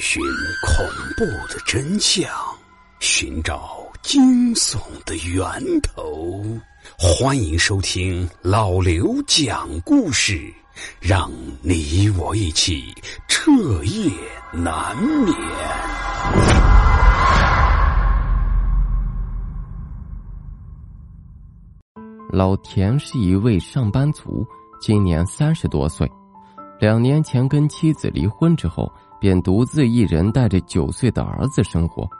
寻恐怖的真相，寻找惊悚的源头。欢迎收听老刘讲故事，让你我一起彻夜难眠。老田是一位上班族，今年三十多岁。两年前跟妻子离婚之后，便独自一人带着九岁的儿子生活。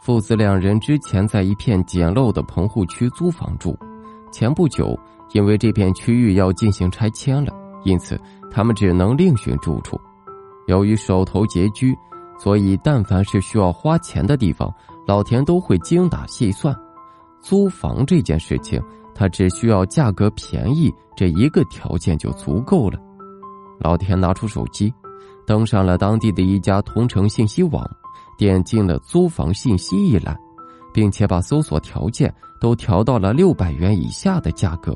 父子两人之前在一片简陋的棚户区租房住，前不久因为这片区域要进行拆迁了，因此他们只能另寻住处。由于手头拮据，所以但凡是需要花钱的地方，老田都会精打细算。租房这件事情，他只需要价格便宜这一个条件就足够了。老田拿出手机，登上了当地的一家同城信息网，点进了租房信息一栏，并且把搜索条件都调到了六百元以下的价格。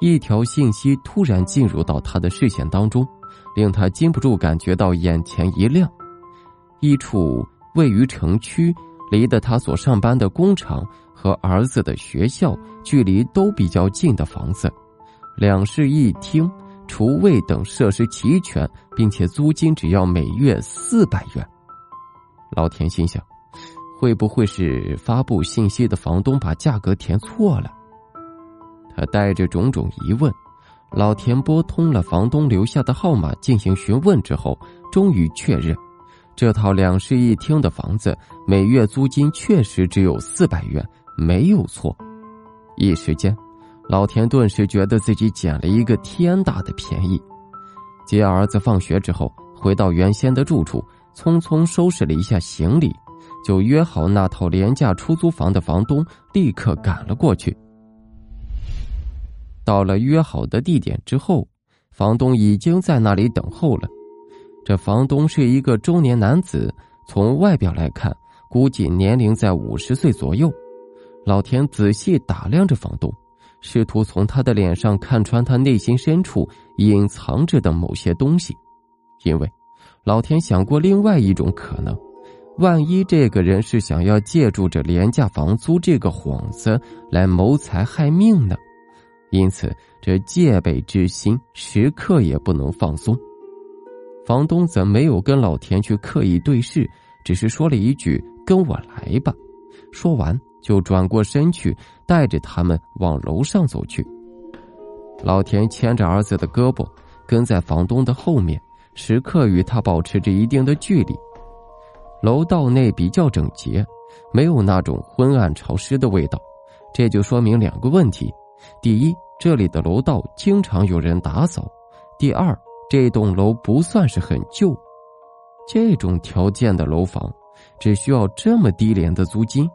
一条信息突然进入到他的视线当中，令他禁不住感觉到眼前一亮。一处位于城区、离得他所上班的工厂和儿子的学校距离都比较近的房子，两室一厅。厨卫等设施齐全，并且租金只要每月四百元。老田心想，会不会是发布信息的房东把价格填错了？他带着种种疑问，老田拨通了房东留下的号码进行询问之后，终于确认，这套两室一厅的房子每月租金确实只有四百元，没有错。一时间。老田顿时觉得自己捡了一个天大的便宜。接儿子放学之后，回到原先的住处，匆匆收拾了一下行李，就约好那套廉价出租房的房东，立刻赶了过去。到了约好的地点之后，房东已经在那里等候了。这房东是一个中年男子，从外表来看，估计年龄在五十岁左右。老田仔细打量着房东。试图从他的脸上看穿他内心深处隐藏着的某些东西，因为老田想过另外一种可能：万一这个人是想要借助着廉价房租这个幌子来谋财害命呢？因此，这戒备之心时刻也不能放松。房东则没有跟老田去刻意对视，只是说了一句：“跟我来吧。”说完。就转过身去，带着他们往楼上走去。老田牵着儿子的胳膊，跟在房东的后面，时刻与他保持着一定的距离。楼道内比较整洁，没有那种昏暗潮湿的味道，这就说明两个问题：第一，这里的楼道经常有人打扫；第二，这栋楼不算是很旧。这种条件的楼房，只需要这么低廉的租金。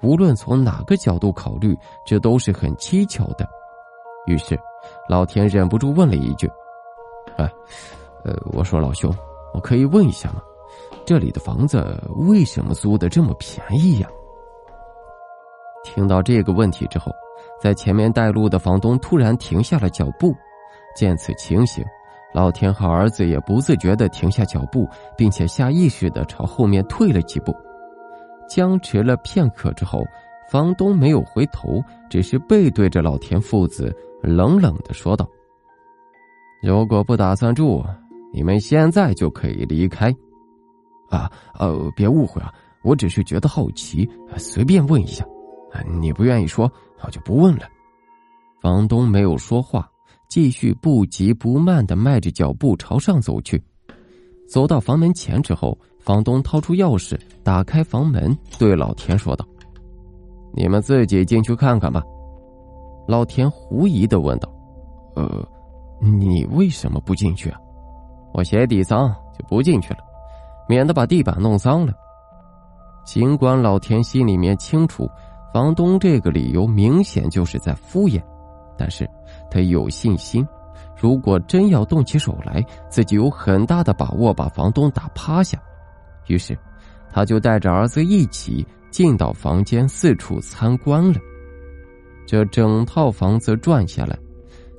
无论从哪个角度考虑，这都是很蹊跷的。于是，老田忍不住问了一句：“哎，呃，我说老兄，我可以问一下吗？这里的房子为什么租的这么便宜呀？”听到这个问题之后，在前面带路的房东突然停下了脚步。见此情形，老田和儿子也不自觉的停下脚步，并且下意识的朝后面退了几步。僵持了片刻之后，房东没有回头，只是背对着老田父子，冷冷的说道：“如果不打算住，你们现在就可以离开。”啊，呃，别误会啊，我只是觉得好奇，随便问一下。你不愿意说，我就不问了。房东没有说话，继续不急不慢的迈着脚步朝上走去。走到房门前之后。房东掏出钥匙，打开房门，对老田说道：“你们自己进去看看吧。”老田狐疑的问道：“呃，你为什么不进去啊？我鞋底脏，就不进去了，免得把地板弄脏了。”尽管老田心里面清楚，房东这个理由明显就是在敷衍，但是他有信心，如果真要动起手来，自己有很大的把握把房东打趴下。于是，他就带着儿子一起进到房间，四处参观了。这整套房子转下来，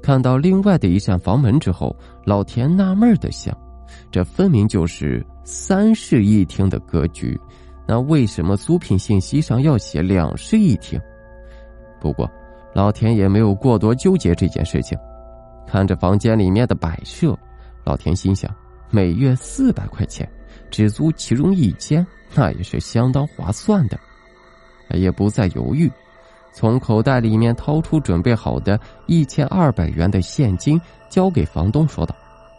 看到另外的一扇房门之后，老田纳闷的想：这分明就是三室一厅的格局，那为什么租赁信息上要写两室一厅？不过，老田也没有过多纠结这件事情。看着房间里面的摆设，老田心想：每月四百块钱，只租其中一间，那也是相当划算的。也不再犹豫，从口袋里面掏出准备好的一千二百元的现金，交给房东，说道：“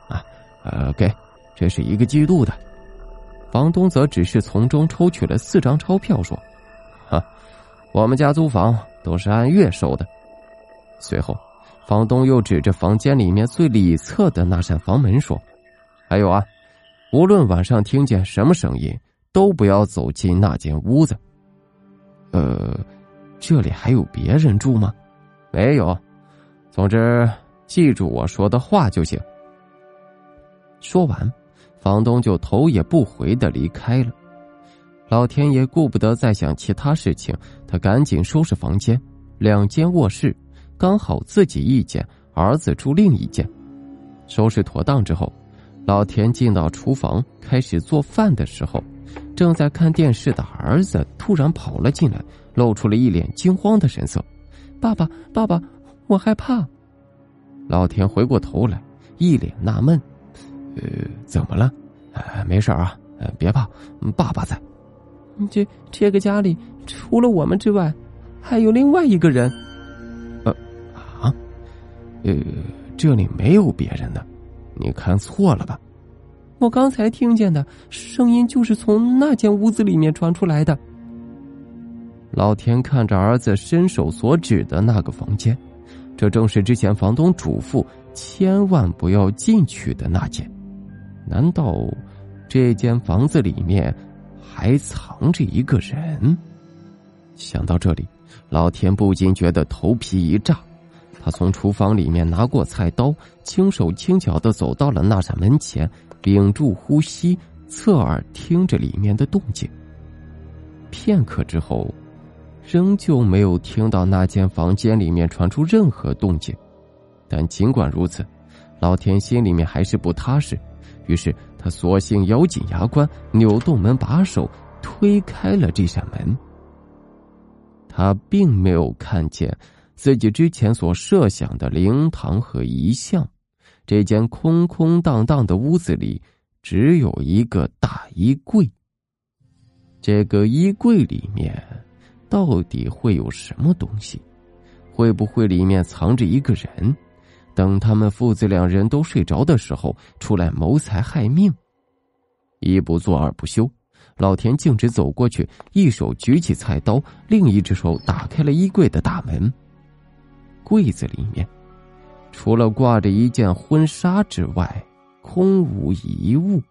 啊，呃，给，这是一个季度的。”房东则只是从中抽取了四张钞票，说：“啊，我们家租房都是按月收的。”随后，房东又指着房间里面最里侧的那扇房门说：“还有啊，无论晚上听见什么声音，都不要走进那间屋子。”呃，这里还有别人住吗？没有。总之，记住我说的话就行。说完。房东就头也不回的离开了。老天爷顾不得再想其他事情，他赶紧收拾房间，两间卧室刚好自己一间，儿子住另一间。收拾妥当之后，老田进到厨房开始做饭的时候，正在看电视的儿子突然跑了进来，露出了一脸惊慌的神色：“爸爸，爸爸，我害怕。”老田回过头来，一脸纳闷。呃，怎么了？呃，没事啊，呃，别怕，爸爸在。这这个家里除了我们之外，还有另外一个人。呃，啊，呃，这里没有别人的，你看错了吧？我刚才听见的声音就是从那间屋子里面传出来的。老田看着儿子伸手所指的那个房间，这正是之前房东嘱咐千万不要进去的那间。难道这间房子里面还藏着一个人？想到这里，老田不禁觉得头皮一炸。他从厨房里面拿过菜刀，轻手轻脚的走到了那扇门前，屏住呼吸，侧耳听着里面的动静。片刻之后，仍旧没有听到那间房间里面传出任何动静。但尽管如此，老田心里面还是不踏实。于是他索性咬紧牙关，扭动门把手，推开了这扇门。他并没有看见自己之前所设想的灵堂和遗像，这间空空荡荡的屋子里只有一个大衣柜。这个衣柜里面到底会有什么东西？会不会里面藏着一个人？等他们父子两人都睡着的时候，出来谋财害命。一不做二不休，老田径直走过去，一手举起菜刀，另一只手打开了衣柜的大门。柜子里面，除了挂着一件婚纱之外，空无一物。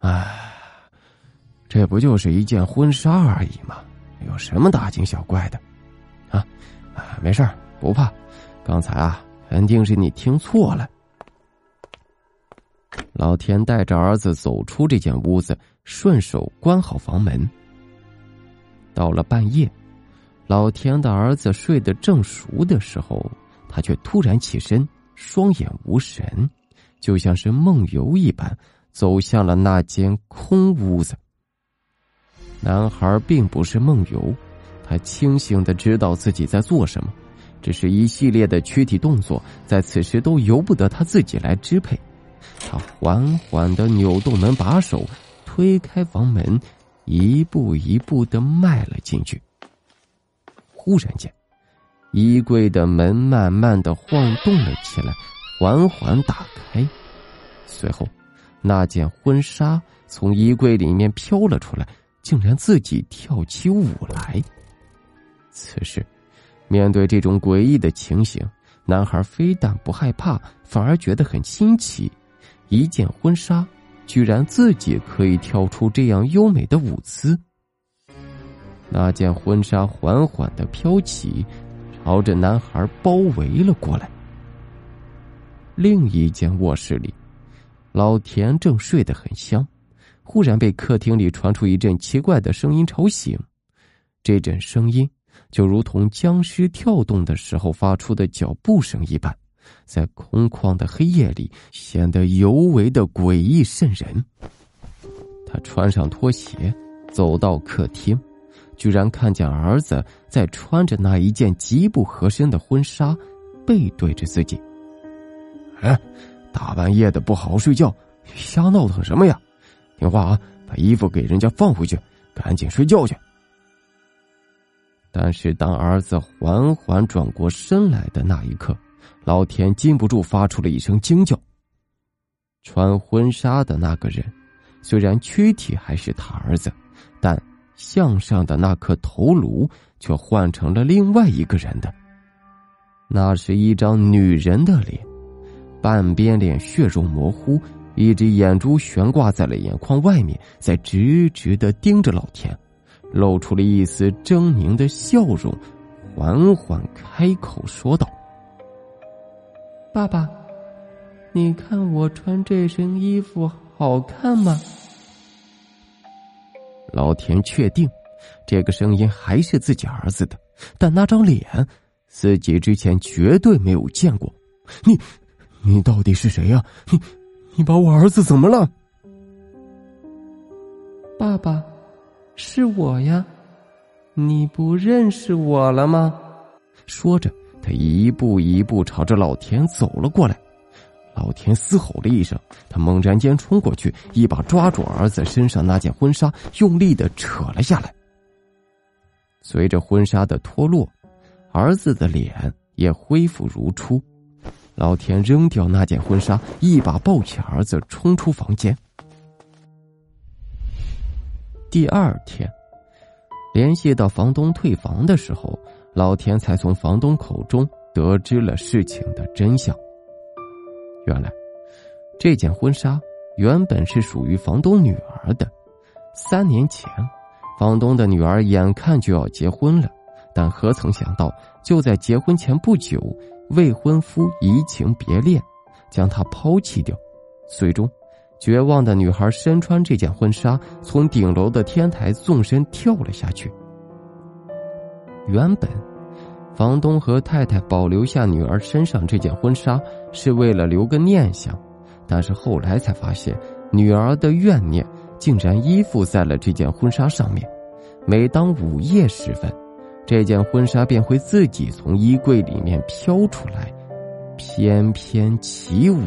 唉，这不就是一件婚纱而已吗？有什么大惊小怪的？啊，没事不怕。刚才啊，肯定是你听错了。老田带着儿子走出这间屋子，顺手关好房门。到了半夜，老田的儿子睡得正熟的时候，他却突然起身，双眼无神，就像是梦游一般，走向了那间空屋子。男孩并不是梦游，他清醒的知道自己在做什么。只是一系列的躯体动作，在此时都由不得他自己来支配。他缓缓的扭动门把手，推开房门，一步一步的迈了进去。忽然间，衣柜的门慢慢的晃动了起来，缓缓打开。随后，那件婚纱从衣柜里面飘了出来，竟然自己跳起舞来。此时。面对这种诡异的情形，男孩非但不害怕，反而觉得很新奇。一件婚纱，居然自己可以跳出这样优美的舞姿。那件婚纱缓缓的飘起，朝着男孩包围了过来。另一间卧室里，老田正睡得很香，忽然被客厅里传出一阵奇怪的声音吵醒。这阵声音。就如同僵尸跳动的时候发出的脚步声一般，在空旷的黑夜里显得尤为的诡异渗人。他穿上拖鞋，走到客厅，居然看见儿子在穿着那一件极不合身的婚纱，背对着自己。哎，大半夜的不好好睡觉，瞎闹腾什么呀？听话啊，把衣服给人家放回去，赶紧睡觉去。但是，当儿子缓缓转过身来的那一刻，老田禁不住发出了一声惊叫。穿婚纱的那个人，虽然躯体还是他儿子，但向上的那颗头颅却换成了另外一个人的。那是一张女人的脸，半边脸血肉模糊，一只眼珠悬挂在了眼眶外面，在直直的盯着老田。露出了一丝狰狞的笑容，缓缓开口说道：“爸爸，你看我穿这身衣服好看吗？”老田确定，这个声音还是自己儿子的，但那张脸，自己之前绝对没有见过。你，你到底是谁呀？你，你把我儿子怎么了？爸爸。是我呀，你不认识我了吗？说着，他一步一步朝着老田走了过来。老田嘶吼了一声，他猛然间冲过去，一把抓住儿子身上那件婚纱，用力的扯了下来。随着婚纱的脱落，儿子的脸也恢复如初。老田扔掉那件婚纱，一把抱起儿子，冲出房间。第二天，联系到房东退房的时候，老田才从房东口中得知了事情的真相。原来，这件婚纱原本是属于房东女儿的。三年前，房东的女儿眼看就要结婚了，但何曾想到，就在结婚前不久，未婚夫移情别恋，将她抛弃掉，最终。绝望的女孩身穿这件婚纱，从顶楼的天台纵身跳了下去。原本，房东和太太保留下女儿身上这件婚纱是为了留个念想，但是后来才发现，女儿的怨念竟然依附在了这件婚纱上面。每当午夜时分，这件婚纱便会自己从衣柜里面飘出来，翩翩起舞。